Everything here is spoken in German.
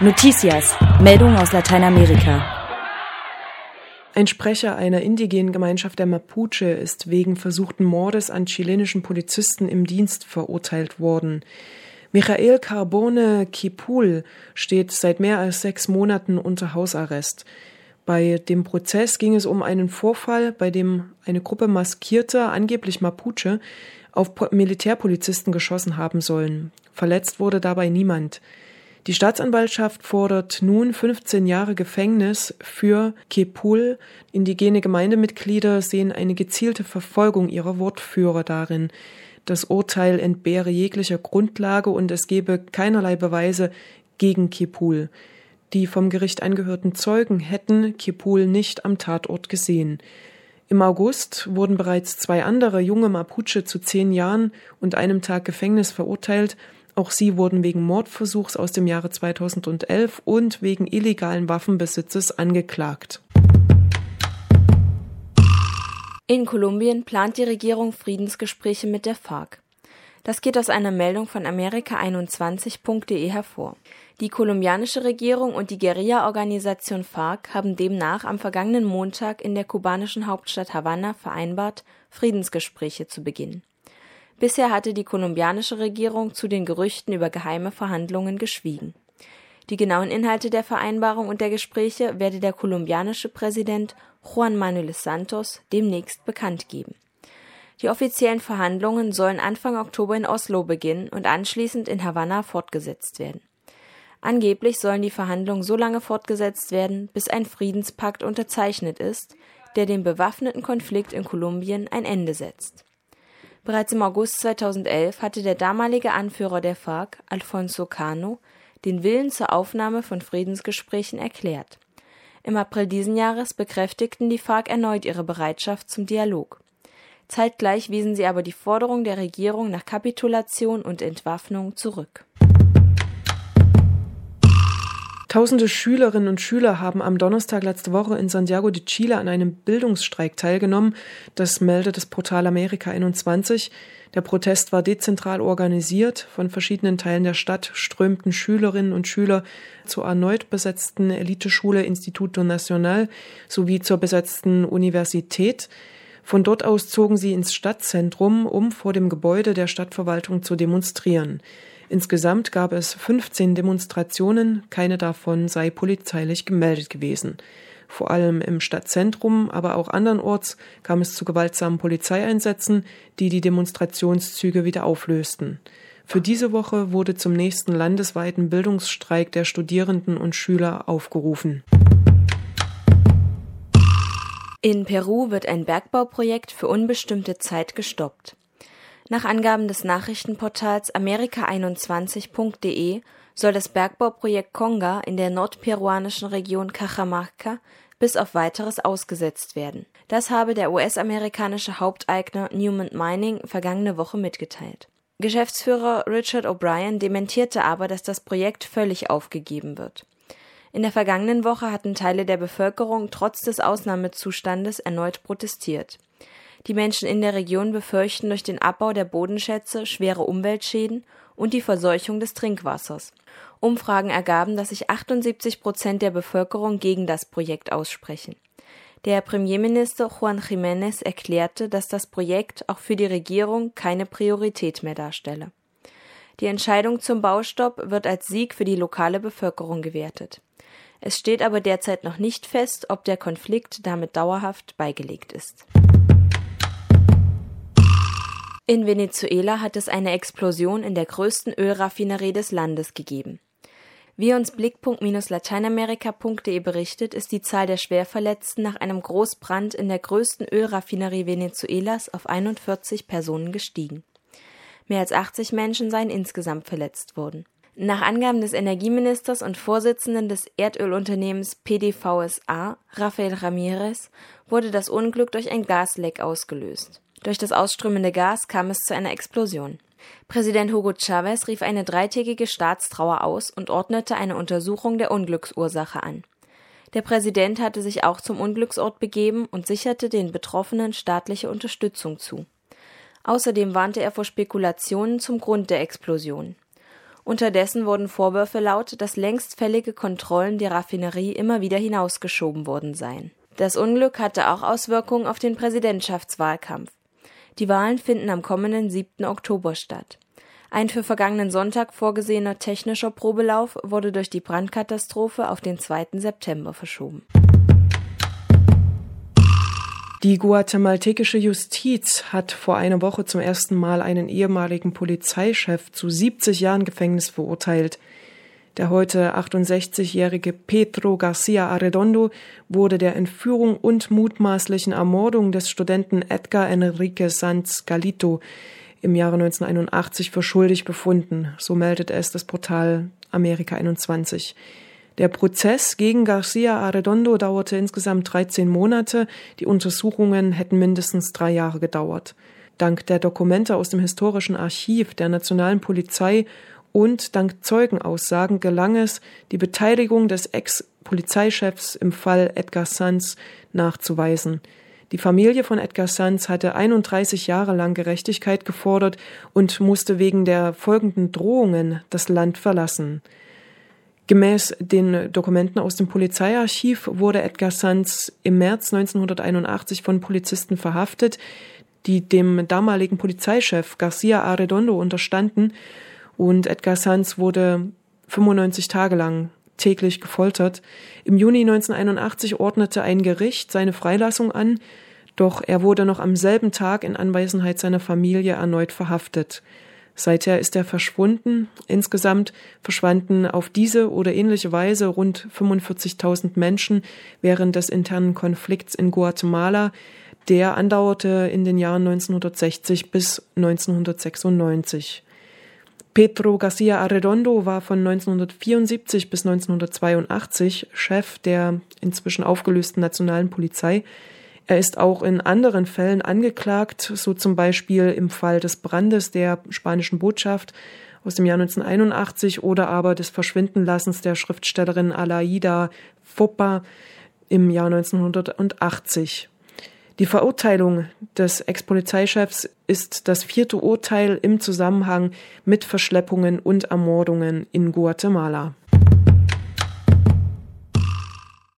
Noticias, Meldung aus Lateinamerika. Ein Sprecher einer indigenen Gemeinschaft der Mapuche ist wegen versuchten Mordes an chilenischen Polizisten im Dienst verurteilt worden. Michael Carbone Kipul steht seit mehr als sechs Monaten unter Hausarrest. Bei dem Prozess ging es um einen Vorfall, bei dem eine Gruppe maskierter, angeblich Mapuche, auf Militärpolizisten geschossen haben sollen. Verletzt wurde dabei niemand. Die Staatsanwaltschaft fordert nun 15 Jahre Gefängnis für Kepul. Indigene Gemeindemitglieder sehen eine gezielte Verfolgung ihrer Wortführer darin. Das Urteil entbehre jeglicher Grundlage und es gebe keinerlei Beweise gegen Kepul. Die vom Gericht angehörten Zeugen hätten Kepul nicht am Tatort gesehen. Im August wurden bereits zwei andere junge Mapuche zu zehn Jahren und einem Tag Gefängnis verurteilt, auch sie wurden wegen Mordversuchs aus dem Jahre 2011 und wegen illegalen Waffenbesitzes angeklagt. In Kolumbien plant die Regierung Friedensgespräche mit der FARC. Das geht aus einer Meldung von Amerika21.de hervor. Die kolumbianische Regierung und die Guerilla-Organisation FARC haben demnach am vergangenen Montag in der kubanischen Hauptstadt Havanna vereinbart, Friedensgespräche zu beginnen. Bisher hatte die kolumbianische Regierung zu den Gerüchten über geheime Verhandlungen geschwiegen. Die genauen Inhalte der Vereinbarung und der Gespräche werde der kolumbianische Präsident Juan Manuel Santos demnächst bekannt geben. Die offiziellen Verhandlungen sollen Anfang Oktober in Oslo beginnen und anschließend in Havanna fortgesetzt werden. Angeblich sollen die Verhandlungen so lange fortgesetzt werden, bis ein Friedenspakt unterzeichnet ist, der dem bewaffneten Konflikt in Kolumbien ein Ende setzt. Bereits im August 2011 hatte der damalige Anführer der FARC, Alfonso Cano, den Willen zur Aufnahme von Friedensgesprächen erklärt. Im April diesen Jahres bekräftigten die FARC erneut ihre Bereitschaft zum Dialog. Zeitgleich wiesen sie aber die Forderung der Regierung nach Kapitulation und Entwaffnung zurück. Tausende Schülerinnen und Schüler haben am Donnerstag letzte Woche in Santiago de Chile an einem Bildungsstreik teilgenommen. Das meldet das Portal Amerika 21. Der Protest war dezentral organisiert. Von verschiedenen Teilen der Stadt strömten Schülerinnen und Schüler zur erneut besetzten Eliteschule Instituto Nacional sowie zur besetzten Universität. Von dort aus zogen sie ins Stadtzentrum, um vor dem Gebäude der Stadtverwaltung zu demonstrieren. Insgesamt gab es 15 Demonstrationen, keine davon sei polizeilich gemeldet gewesen. Vor allem im Stadtzentrum, aber auch andernorts kam es zu gewaltsamen Polizeieinsätzen, die die Demonstrationszüge wieder auflösten. Für diese Woche wurde zum nächsten landesweiten Bildungsstreik der Studierenden und Schüler aufgerufen. In Peru wird ein Bergbauprojekt für unbestimmte Zeit gestoppt. Nach Angaben des Nachrichtenportals amerika21.de soll das Bergbauprojekt Conga in der nordperuanischen Region Cajamarca bis auf weiteres ausgesetzt werden. Das habe der US-amerikanische Haupteigner Newman Mining vergangene Woche mitgeteilt. Geschäftsführer Richard O'Brien dementierte aber, dass das Projekt völlig aufgegeben wird. In der vergangenen Woche hatten Teile der Bevölkerung trotz des Ausnahmezustandes erneut protestiert. Die Menschen in der Region befürchten durch den Abbau der Bodenschätze schwere Umweltschäden und die Verseuchung des Trinkwassers. Umfragen ergaben, dass sich 78 Prozent der Bevölkerung gegen das Projekt aussprechen. Der Premierminister Juan Jiménez erklärte, dass das Projekt auch für die Regierung keine Priorität mehr darstelle. Die Entscheidung zum Baustopp wird als Sieg für die lokale Bevölkerung gewertet. Es steht aber derzeit noch nicht fest, ob der Konflikt damit dauerhaft beigelegt ist. In Venezuela hat es eine Explosion in der größten Ölraffinerie des Landes gegeben. Wie uns Blickpunkt-lateinamerika.de berichtet, ist die Zahl der Schwerverletzten nach einem Großbrand in der größten Ölraffinerie Venezuelas auf 41 Personen gestiegen. Mehr als 80 Menschen seien insgesamt verletzt worden. Nach Angaben des Energieministers und Vorsitzenden des Erdölunternehmens PDVSA, Rafael Ramirez, wurde das Unglück durch ein Gasleck ausgelöst. Durch das ausströmende Gas kam es zu einer Explosion. Präsident Hugo Chavez rief eine dreitägige Staatstrauer aus und ordnete eine Untersuchung der Unglücksursache an. Der Präsident hatte sich auch zum Unglücksort begeben und sicherte den Betroffenen staatliche Unterstützung zu. Außerdem warnte er vor Spekulationen zum Grund der Explosion. Unterdessen wurden Vorwürfe laut, dass längst fällige Kontrollen der Raffinerie immer wieder hinausgeschoben worden seien. Das Unglück hatte auch Auswirkungen auf den Präsidentschaftswahlkampf. Die Wahlen finden am kommenden 7. Oktober statt. Ein für vergangenen Sonntag vorgesehener technischer Probelauf wurde durch die Brandkatastrophe auf den 2. September verschoben. Die guatemaltekische Justiz hat vor einer Woche zum ersten Mal einen ehemaligen Polizeichef zu 70 Jahren Gefängnis verurteilt. Der heute 68-jährige Pedro Garcia Arredondo wurde der Entführung und mutmaßlichen Ermordung des Studenten Edgar Enrique Sanz Galito im Jahre 1981 für schuldig befunden, so meldet es das Portal Amerika 21. Der Prozess gegen Garcia Arredondo dauerte insgesamt 13 Monate, die Untersuchungen hätten mindestens drei Jahre gedauert. Dank der Dokumente aus dem historischen Archiv der nationalen Polizei und dank Zeugenaussagen gelang es, die Beteiligung des Ex-Polizeichefs im Fall Edgar Sanz nachzuweisen. Die Familie von Edgar Sanz hatte 31 Jahre lang Gerechtigkeit gefordert und musste wegen der folgenden Drohungen das Land verlassen. Gemäß den Dokumenten aus dem Polizeiarchiv wurde Edgar Sanz im März 1981 von Polizisten verhaftet, die dem damaligen Polizeichef Garcia Arredondo unterstanden und Edgar Sanz wurde 95 Tage lang täglich gefoltert. Im Juni 1981 ordnete ein Gericht seine Freilassung an, doch er wurde noch am selben Tag in Anwesenheit seiner Familie erneut verhaftet. Seither ist er verschwunden. Insgesamt verschwanden auf diese oder ähnliche Weise rund 45.000 Menschen während des internen Konflikts in Guatemala. Der andauerte in den Jahren 1960 bis 1996. Pedro Garcia Arredondo war von 1974 bis 1982 Chef der inzwischen aufgelösten nationalen Polizei. Er ist auch in anderen Fällen angeklagt, so zum Beispiel im Fall des Brandes der spanischen Botschaft aus dem Jahr 1981 oder aber des Verschwindenlassens der Schriftstellerin Alaida Foppa im Jahr 1980. Die Verurteilung des Ex-Polizeichefs ist das vierte Urteil im Zusammenhang mit Verschleppungen und Ermordungen in Guatemala.